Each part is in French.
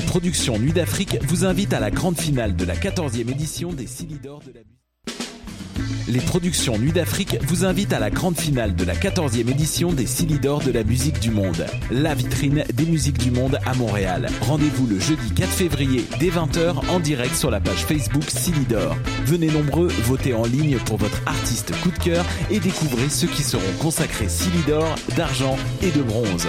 Les productions Nuit d'Afrique vous invitent à la grande finale de la 14e édition des Silidor de la les productions Nuit d'Afrique vous invitent à la grande finale de la 14e édition des Silidor de la musique du monde. La vitrine des musiques du monde à Montréal. Rendez-vous le jeudi 4 février dès 20h en direct sur la page Facebook Silidor. Venez nombreux, votez en ligne pour votre artiste coup de cœur et découvrez ceux qui seront consacrés Silidor, d'argent et de bronze.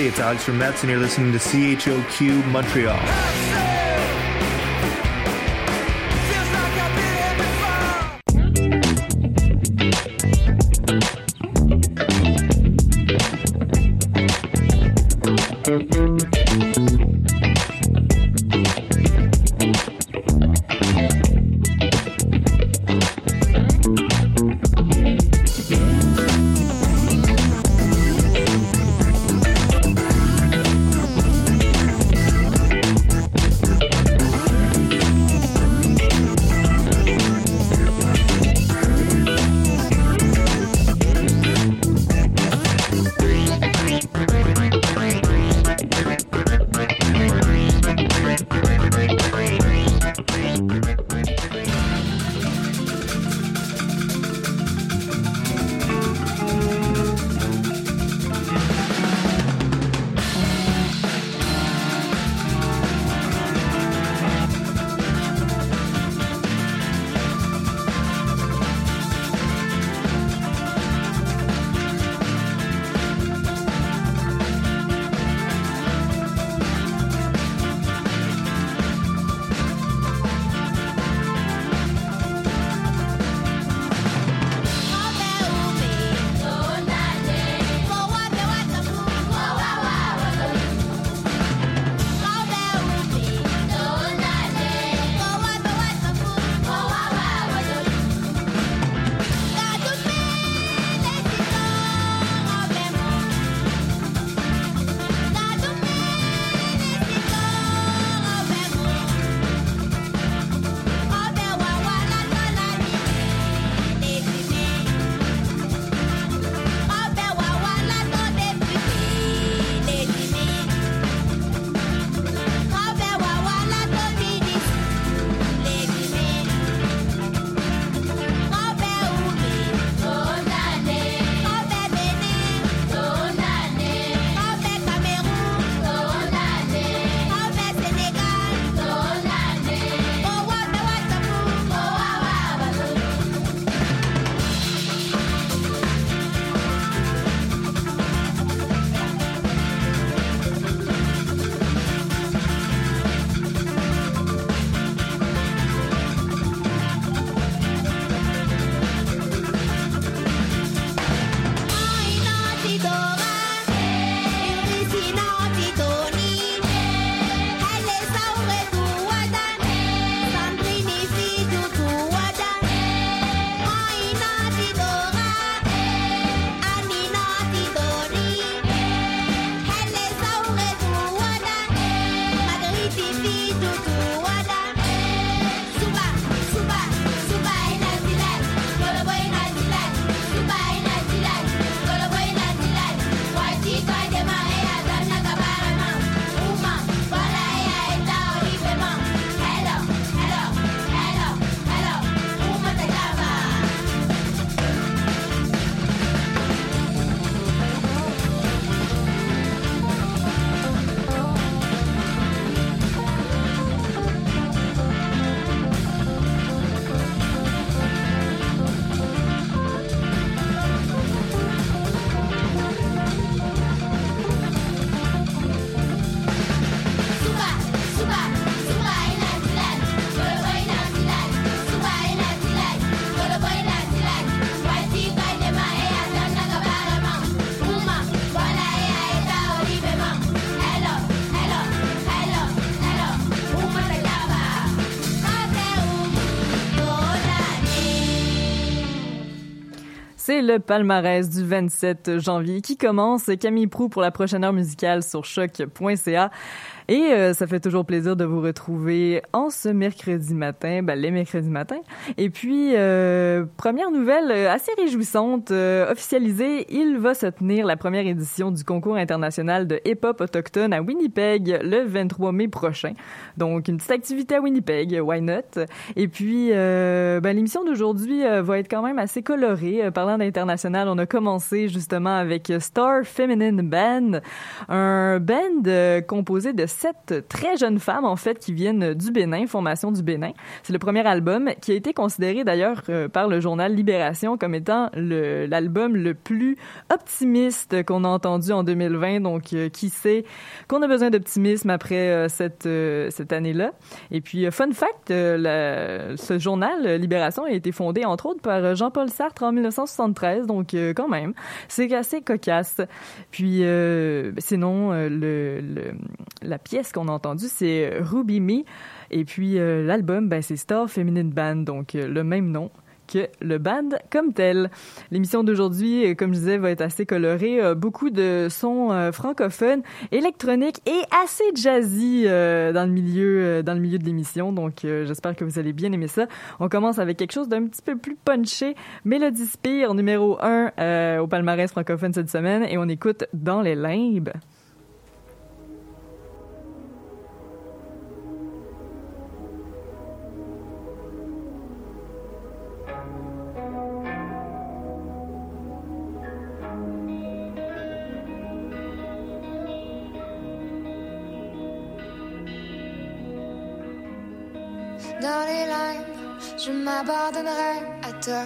Hey, it's Alex from Mets, and you're listening to CHOQ Montreal. C'est le palmarès du 27 janvier qui commence. Camille Prou pour la prochaine heure musicale sur choc.ca. Et euh, ça fait toujours plaisir de vous retrouver en ce mercredi matin, ben, les mercredis matins. Et puis, euh, première nouvelle euh, assez réjouissante, officialisée, il va se tenir la première édition du concours international de hip-hop autochtone à Winnipeg le 23 mai prochain. Donc, une petite activité à Winnipeg, why not? Et puis, ben, l'émission d'aujourd'hui va être quand même assez colorée. parlant d'international, on a commencé justement avec Star Feminine Band, un band composé de sept très jeunes femmes, en fait, qui viennent du Bénin, formation du Bénin. C'est le premier album qui a été considéré d'ailleurs euh, par le journal Libération comme étant l'album le, plus optimiste qu'on a entendu en 2020. Donc, euh, qui sait qu'on a besoin d'optimisme après euh, cette, cette année-là. Et puis, fun fact, ce journal Libération a été fondé, entre autres, par Jean-Paul Sartre en 1973. Donc, quand même, c'est assez cocasse. Puis, sinon, le, le, la pièce qu'on a entendue, c'est Ruby Me. Et puis euh, l'album, ben, c'est Star Feminine Band, donc euh, le même nom que le band comme tel. L'émission d'aujourd'hui, euh, comme je disais, va être assez colorée. beaucoup de sons francophones, électroniques et assez jazzy dans le milieu dans le milieu de l'émission. Donc, j'espère que vous allez bien aimer ça. On commence avec quelque chose d'un petit peu plus punché. Mélodie Spire, numéro 1 au palmarès francophone cette semaine. Et on écoute Dans les limbes. Je m'abandonnerai à toi.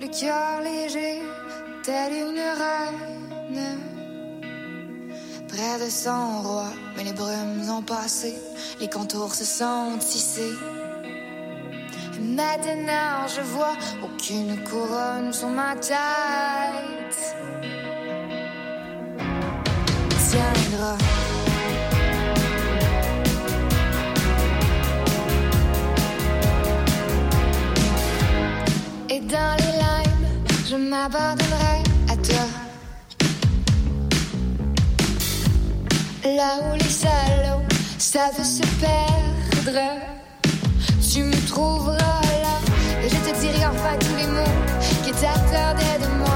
Le cœur léger, tel une reine. Près de son roi, mais les brumes ont passé, les contours se sont tissés. maintenant je vois aucune couronne sur ma tête. Tiendra. Dans les limes, je m'abandonnerai à toi. Là où les salauds savent se perdre, tu me trouveras là. Et je te dirai enfin tous les mots qui t'attendaient de moi.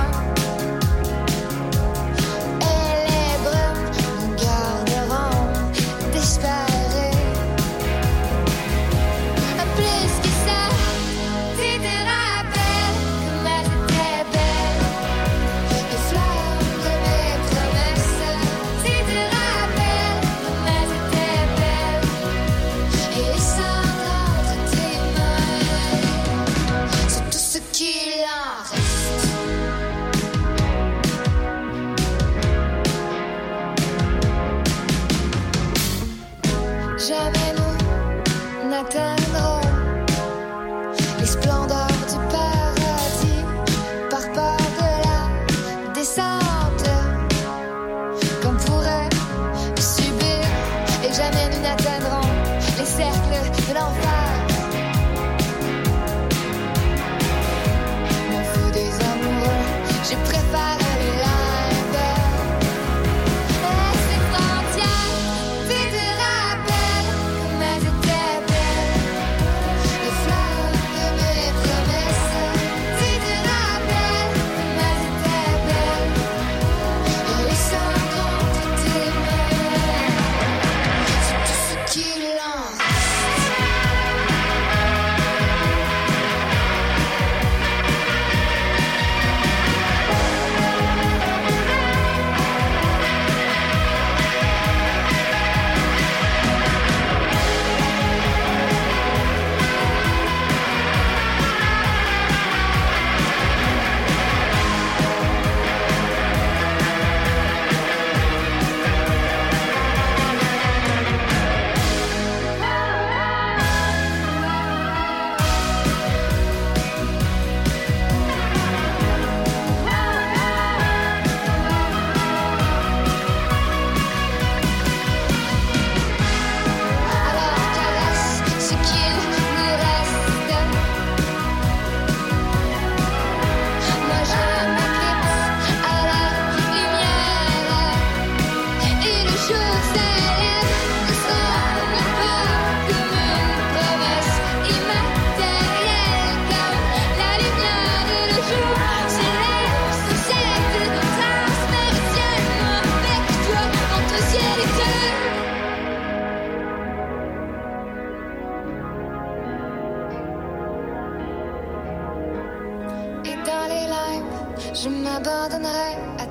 Je m'abandonnerai à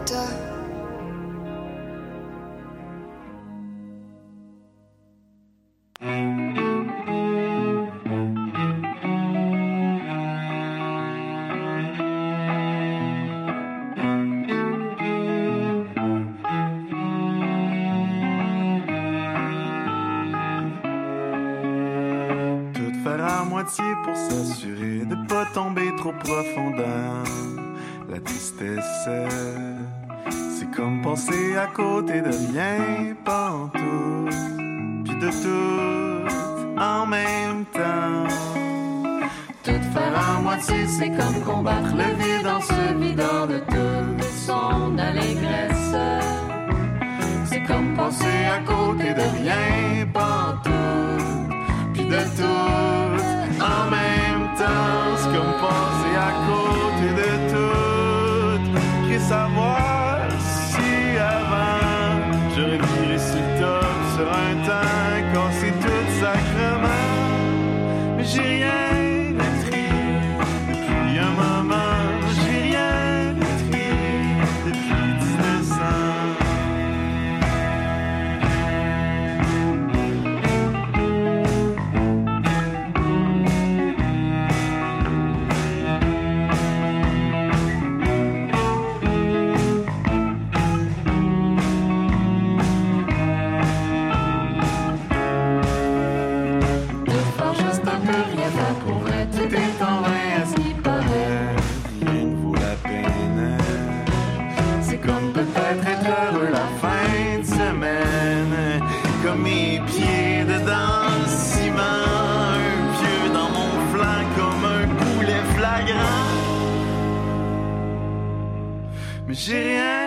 côté de rien, pas en tout, puis de tout en même temps. Tout faire à moitié, c'est comme combattre le vide en se vidant de toute son allégresse. C'est comme penser à côté de rien, pas en tout, puis de tout. 是爱。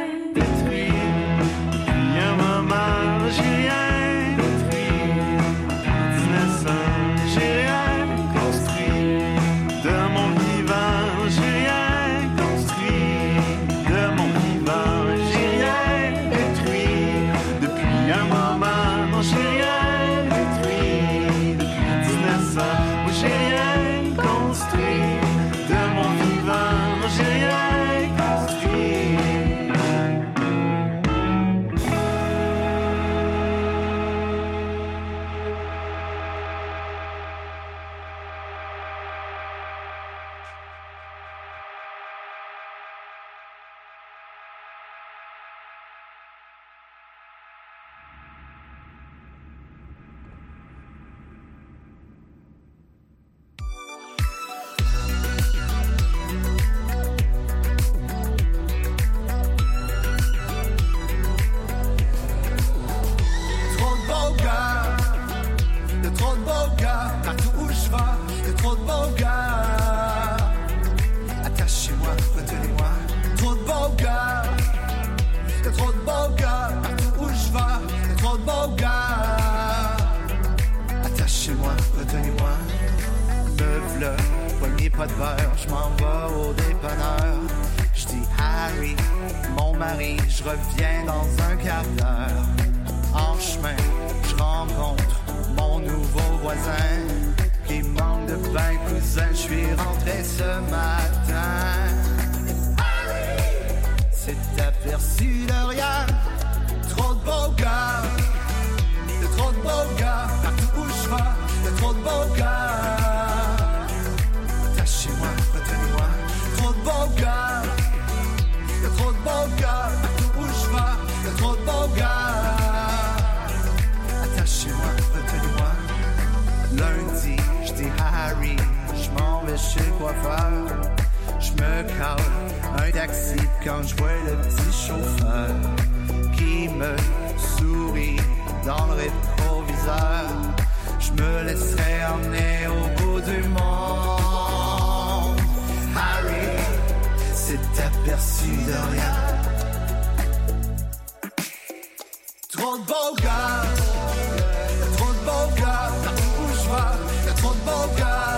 Ben cousin, je suis rentré ce matin. C'est aperçu de rien, trop de beaux gars, de trop de beaux gars, partout où je de trop de beaux gars. coiffeur. Je me cale un taxi quand je vois le petit chauffeur qui me sourit dans le rétroviseur. Je me laisserai emmener au bout du monde. Harry s'est aperçu de rien. Trop de beaux gars, trop de beaux gars, partout où je vois, trop de beaux gars.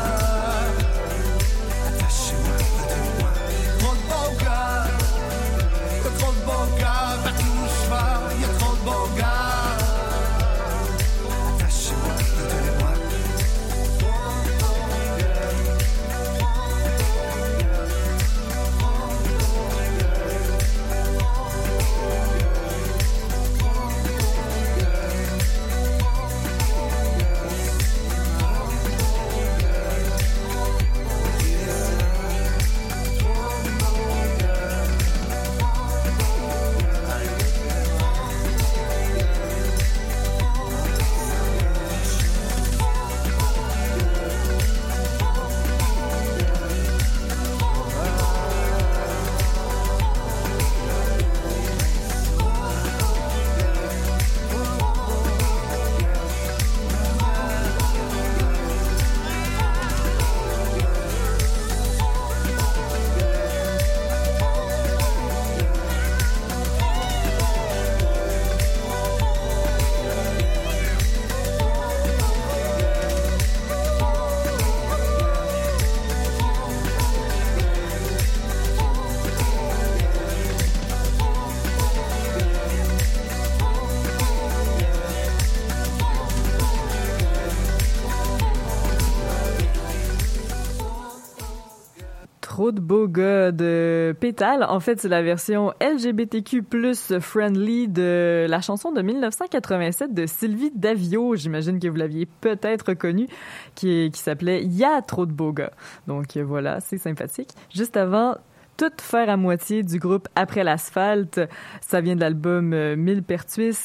De Pétale. En fait, c'est la version LGBTQ plus friendly de la chanson de 1987 de Sylvie Davio. J'imagine que vous l'aviez peut-être connue, qui, qui s'appelait Y a trop de beaux gars. Donc voilà, c'est sympathique. Juste avant, tout faire à moitié du groupe Après l'asphalte. Ça vient de l'album euh, Mille Pertuis.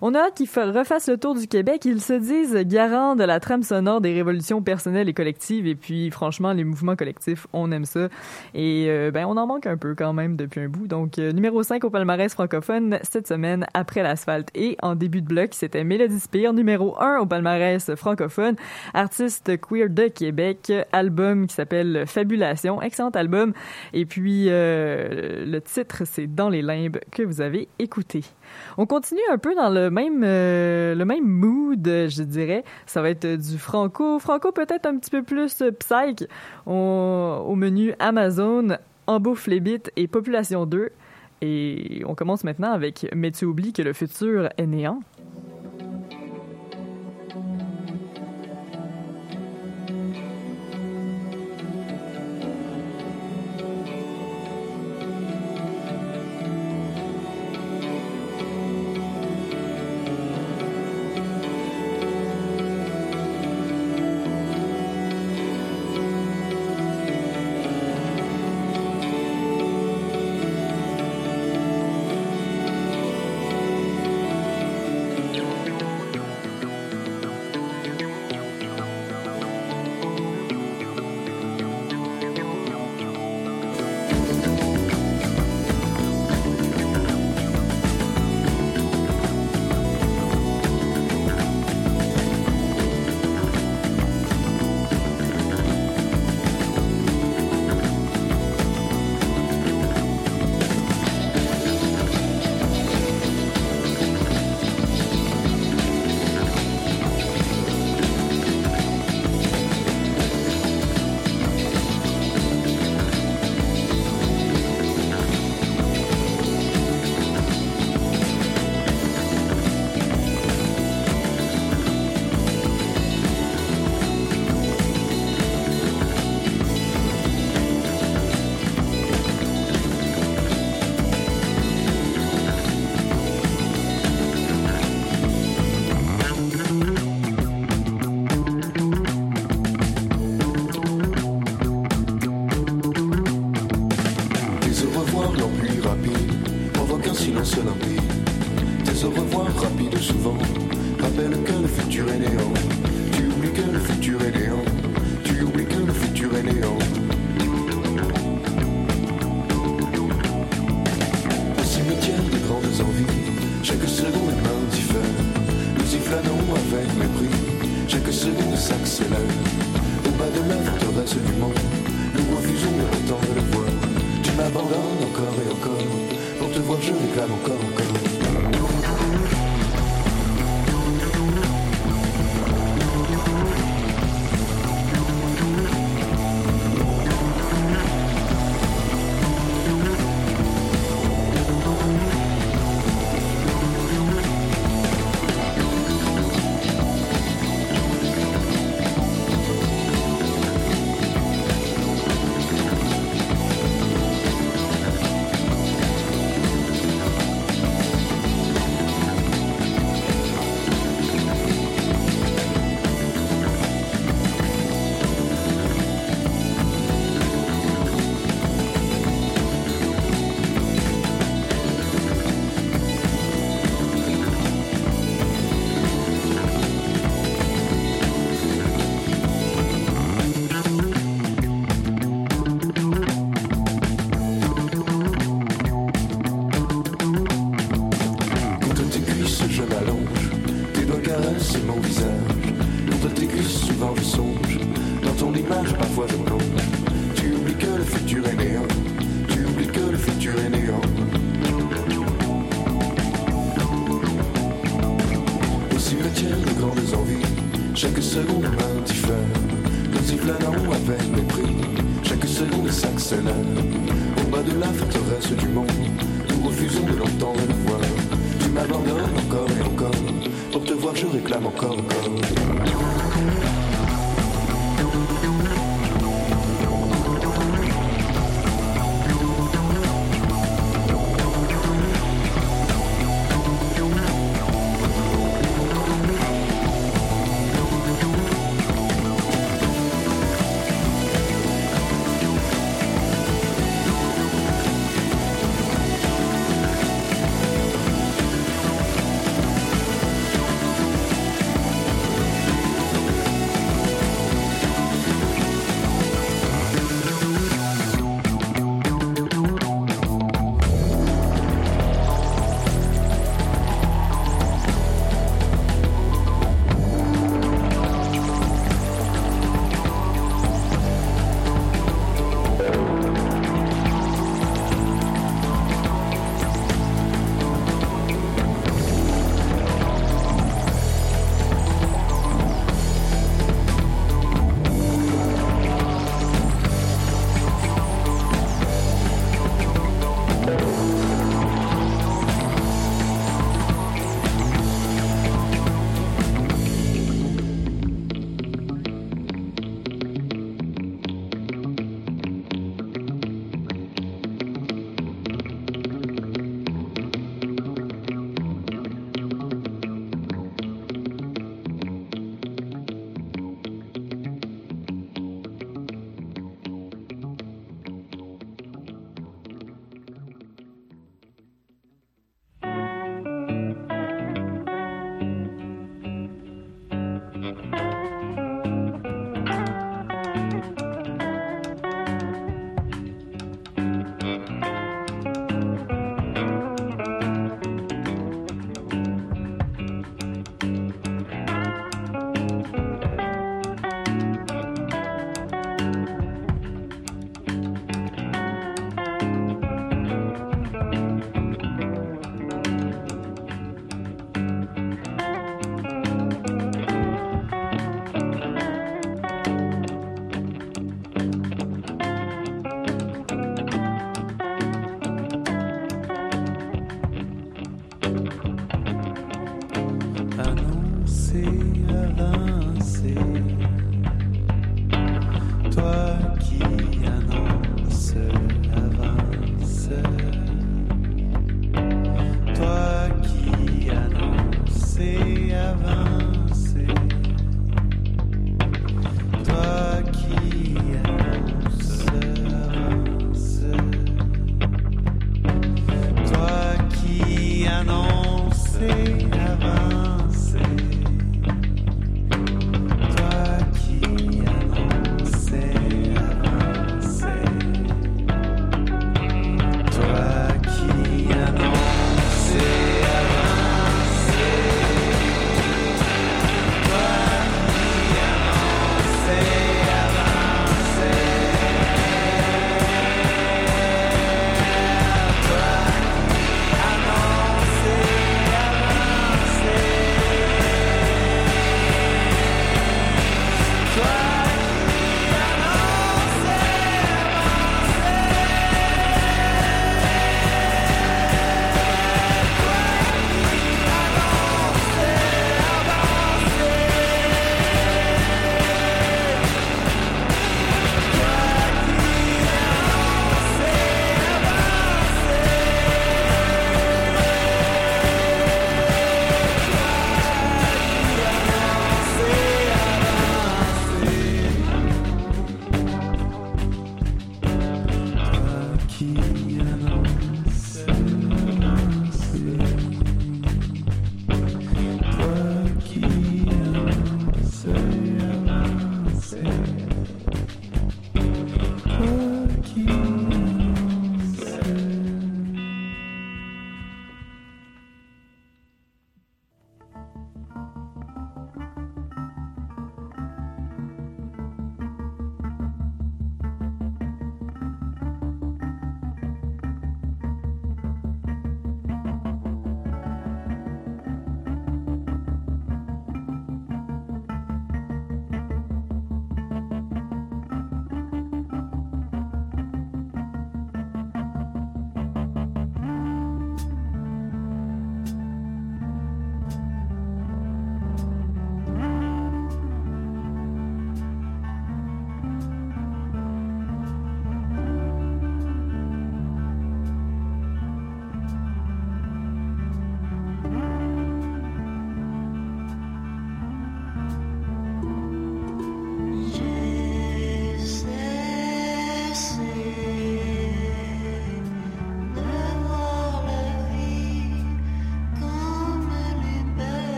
On a hâte qu'ils refassent le tour du Québec. Ils se disent garants de la trame sonore des révolutions personnelles et collectives. Et puis, franchement, les mouvements collectifs, on aime ça. Et euh, ben, on en manque un peu quand même depuis un bout. Donc, euh, numéro 5 au palmarès francophone cette semaine, Après l'asphalte. Et en début de bloc, c'était Mélodie Spire, numéro 1 au palmarès francophone. Artiste queer de Québec. Album qui s'appelle Fabulation. Excellent album. Et puis, euh, le titre, c'est Dans les limbes que vous avez écouté. On continue un peu dans le même, euh, le même mood, je dirais. Ça va être du franco. Franco peut-être un petit peu plus psych. au menu Amazon, Embouffe les bits et Population 2. Et on commence maintenant avec Mais tu oublies que le futur est néant. Chaque seconde est nous y flânons avec mépris. Chaque seconde s'accélère, au bas de la forteresse du monde. Nous refusons le temps de le voir. Tu m'abandonnes encore et encore, pour te voir je réclame encore, encore.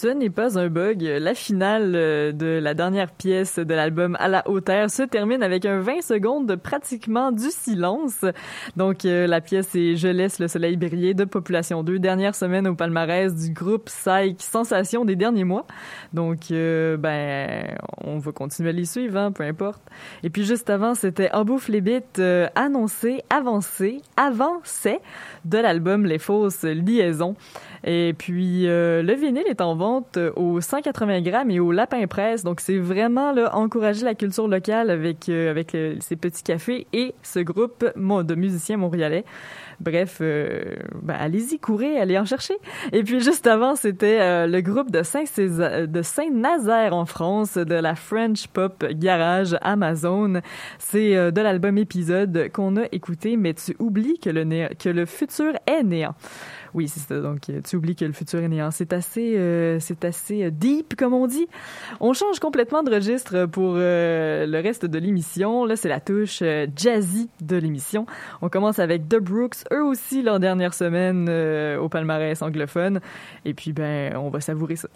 Ce n'est pas un bug. La finale euh, de la dernière pièce de l'album À la hauteur se termine avec un 20 secondes de pratiquement du silence. Donc, euh, la pièce est Je laisse le soleil briller de Population 2, dernière semaine au palmarès du groupe Psych Sensation des derniers mois. Donc, euh, ben, on va continuer à les suivre, hein, peu importe. Et puis, juste avant, c'était En bouffe les bits annoncé, avancé, avancé de l'album Les fausses liaisons. Et puis, euh, le vinyle est en vente au 180 grammes et au lapin presse. Donc, c'est vraiment là, encourager la culture locale avec, euh, avec ces petits cafés et ce groupe de musiciens montréalais. Bref, euh, ben, allez-y, courez, allez en chercher. Et puis juste avant, c'était le groupe de Saint-Nazaire en France, de la French Pop Garage Amazon. C'est de l'album épisode qu'on a écouté, mais tu oublies que le, que le futur est néant. Oui, c'est ça. Donc, euh, tu oublies que le futur est néant. C'est assez, euh, c'est assez euh, deep, comme on dit. On change complètement de registre pour le reste de l'émission. Là, c'est la touche jazzy de l'émission. On commence avec The Brooks, eux aussi, leur dernière semaine au palmarès anglophone. Et puis, ben, on va savourer ça.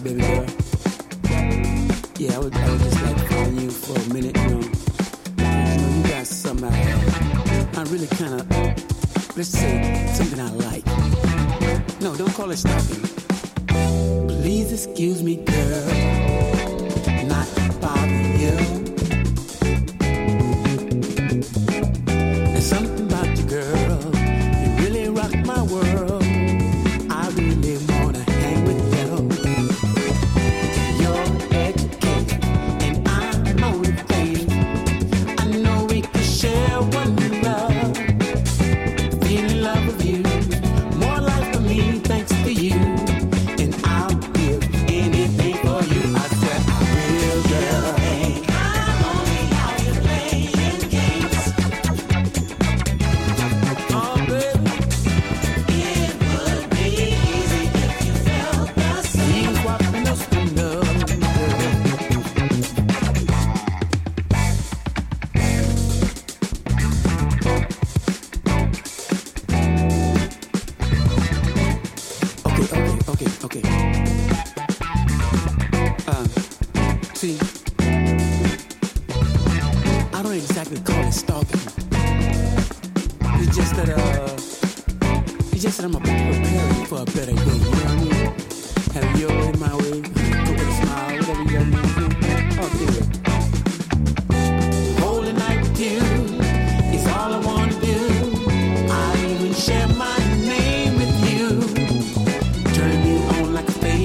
baby girl? Yeah, I would, I would just like to call you for a minute, you know. You know, you got some. I, I really kind of, let's say, something I like. No, don't call it stalking. Please excuse me, girl, not bothering you.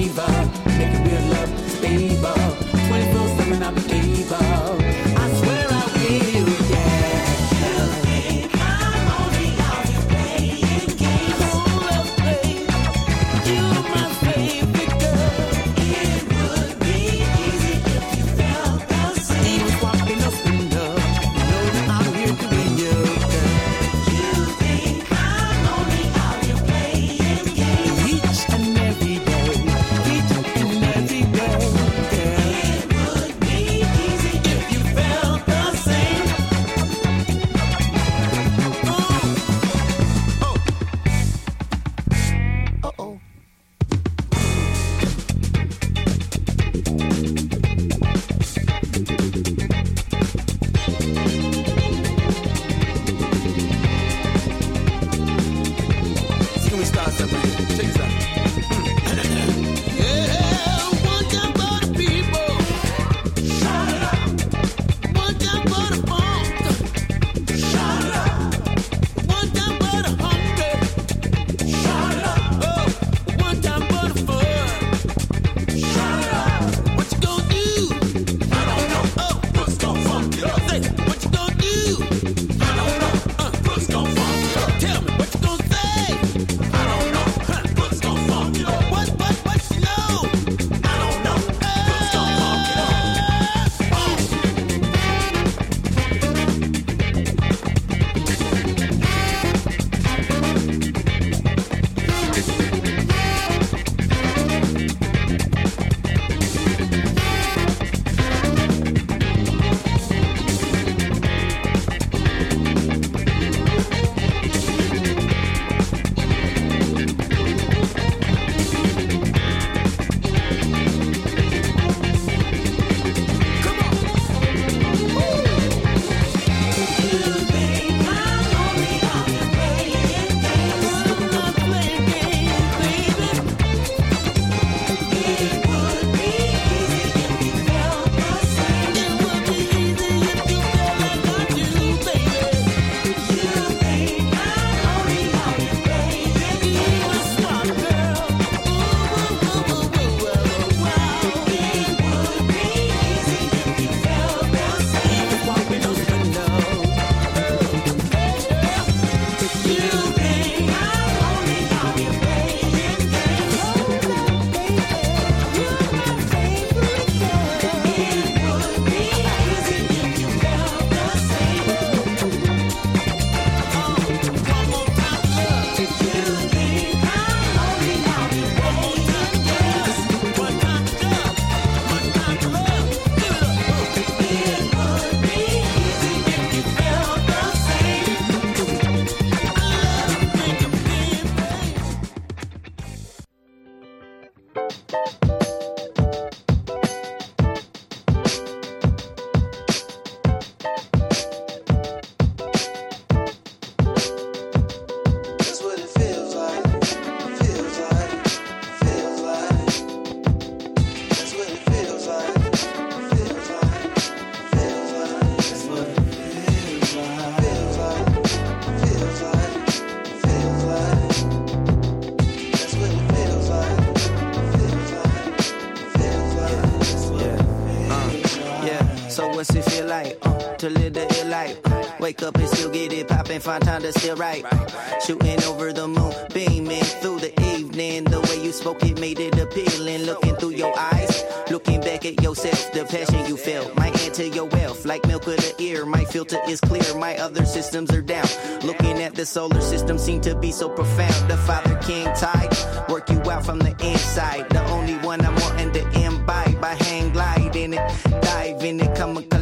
Geneva. Feel like? Uh, to live the ill life. Wake up and still get it poppin', find time to still right. Shooting over the moon, beaming through the evening. The way you spoke it made it appealing. Looking through your eyes, looking back at yourself. The passion you felt might add to your wealth. Like milk of the ear, my filter is clear. My other systems are down. Looking at the solar system seem to be so profound. The Father King tide, work you out from the inside. The only one I'm wanting to imbibe. I hang glide in it, dive in it, come and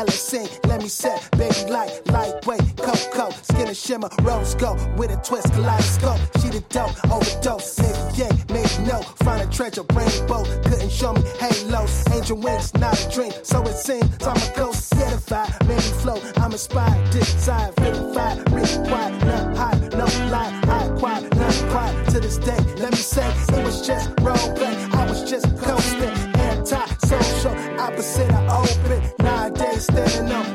hella sing, let me set, baby light, lightweight, cocoa, skin and shimmer, rose gold, with a twist, kaleidoscope, she the dope, overdose, maybe yeah, maybe no, find a treasure, rainbow, couldn't show me halos, angel wings, not a dream, so it seems I'm a ghost, certified, maybe flow, I'm inspired, desire, verified, required, not high, no lie, high, quiet, not quiet, to this day, let me say, it was just role I was just coasting, anti-social, opposite stand up.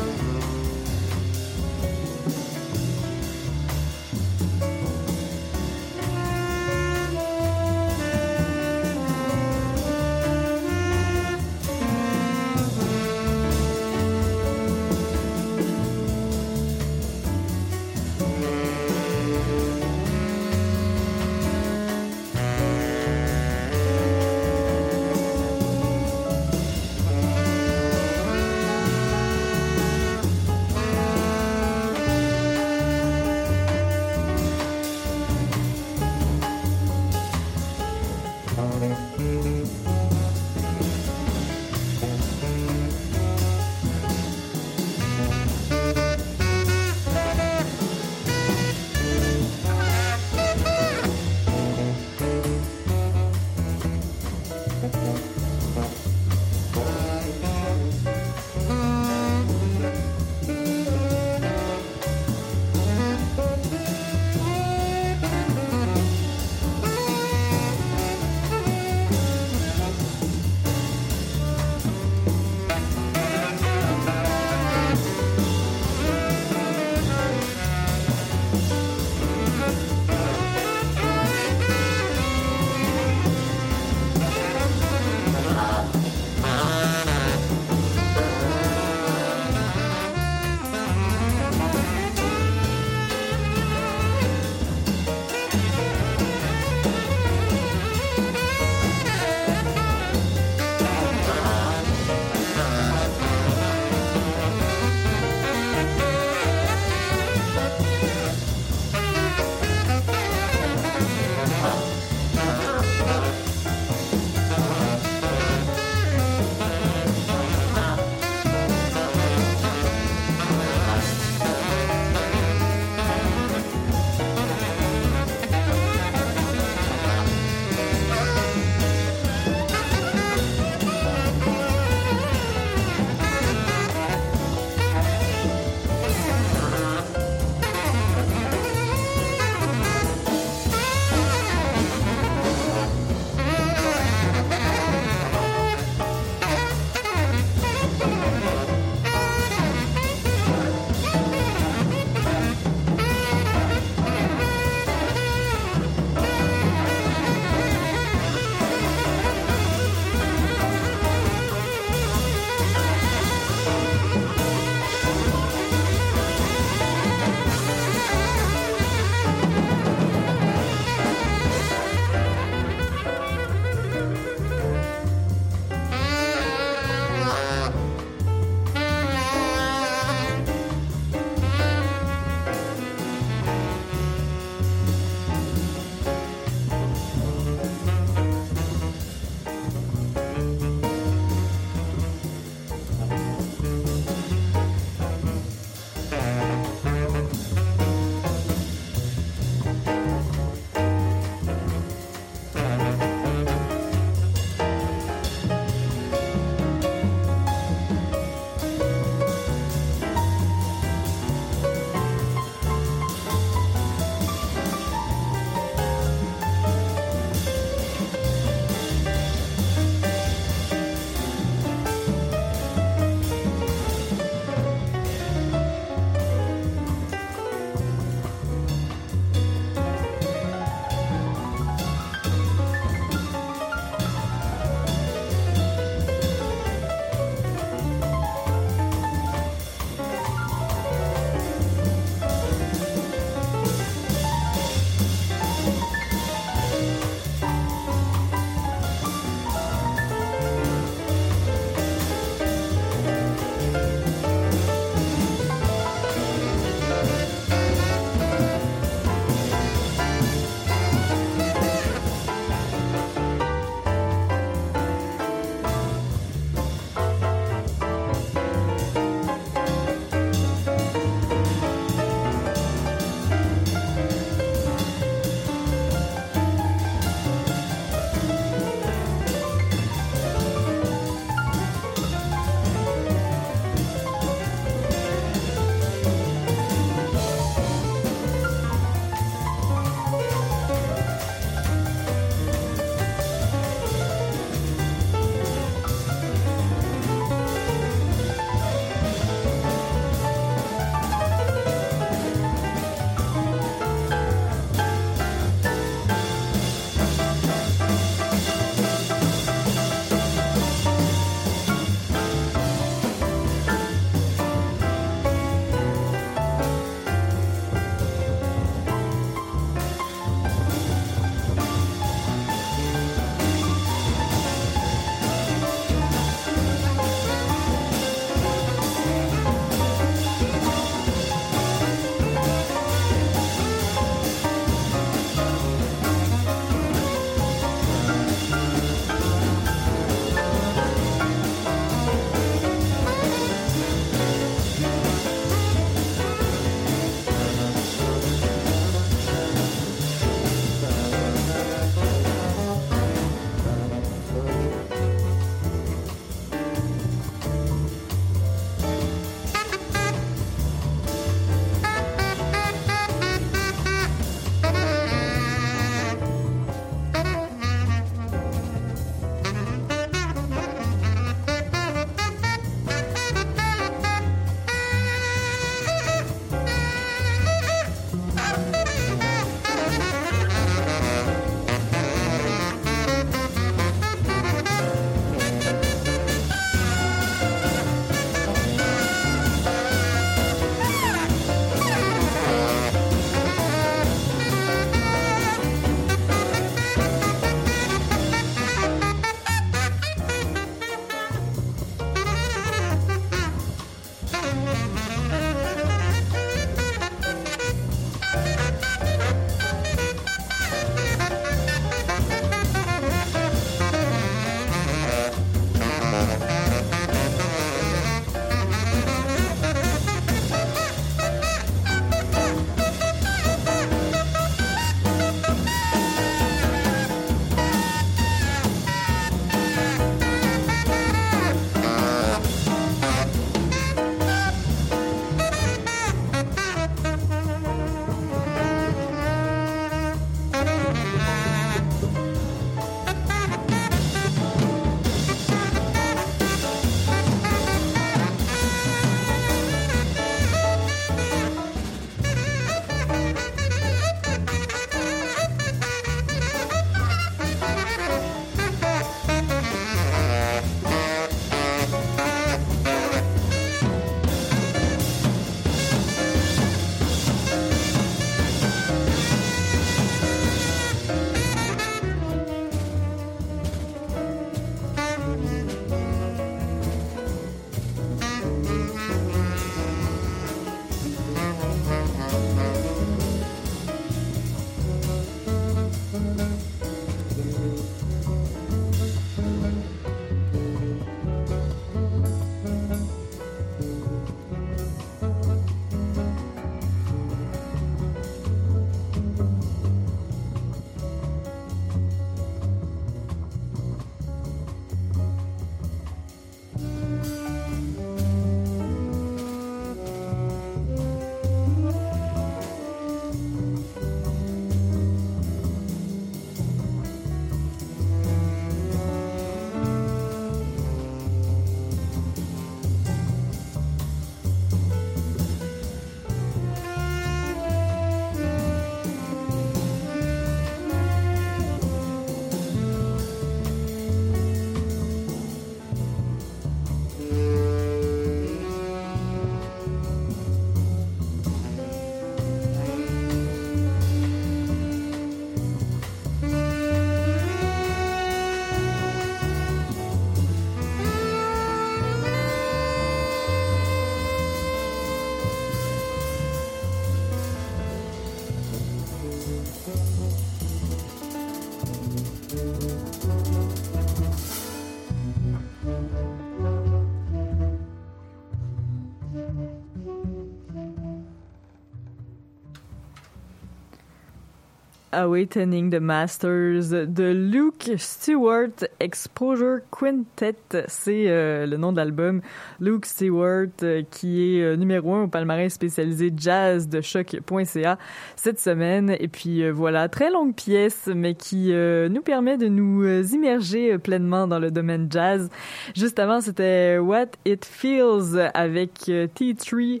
Awakening the Masters de Luke Stewart Exposure Quintet. C'est euh, le nom de l'album. Luke Stewart, euh, qui est euh, numéro un au palmarès spécialisé jazz de choc.ca cette semaine. Et puis voilà, très longue pièce, mais qui nous permet de nous immerger pleinement dans le domaine jazz. Juste avant, c'était What It Feels avec T3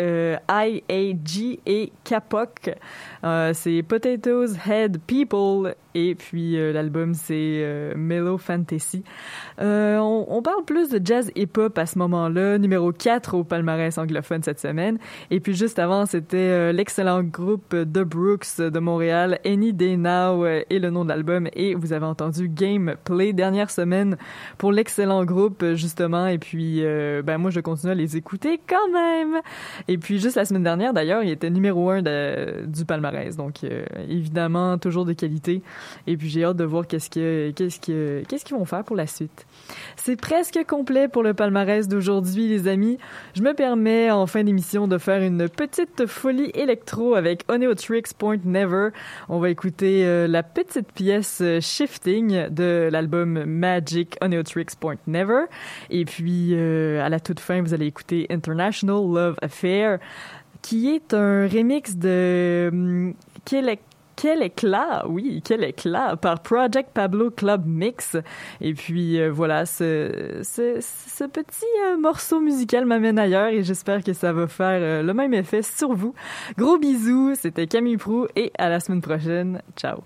IAG et Kapok. c'est Potatoes Head People et puis euh, l'album c'est euh, Mellow Fantasy. Euh, on, on, parle plus de jazz hip-hop à ce moment-là, numéro 4 au palmarès anglophone cette semaine. Et puis juste avant, c'était l'excellent groupe The Brooks de Montréal, Any Day Now et le nom de l'album. Et vous avez entendu Gameplay dernière semaine pour l'excellent groupe justement. Et puis ben moi je continue à les écouter quand même. Et puis juste la semaine dernière d'ailleurs, il était numéro 1 du palmarès. Donc évidemment toujours de qualité. Et puis j'ai hâte de voir qu'est-ce que qu'est-ce que qu'est-ce qu'ils vont faire pour la suite. C'est presque complet pour le palmarès d'aujourd'hui, les amis. Je me permets en fin d'émission de faire une petite folie électro avec Oneotrix Point Never. On va écouter euh, la petite pièce euh, Shifting de l'album Magic Oneotrix Point Never. Et puis euh, à la toute fin, vous allez écouter International Love Affair qui est un remix de hum, quel éclat, oui, quel éclat par Project Pablo Club Mix. Et puis euh, voilà, ce, petit euh, morceau musical m'amène ailleurs et j'espère que ça va faire euh, le même effet sur vous. Gros bisous, c'était Camille Prou et à la semaine prochaine. Ciao.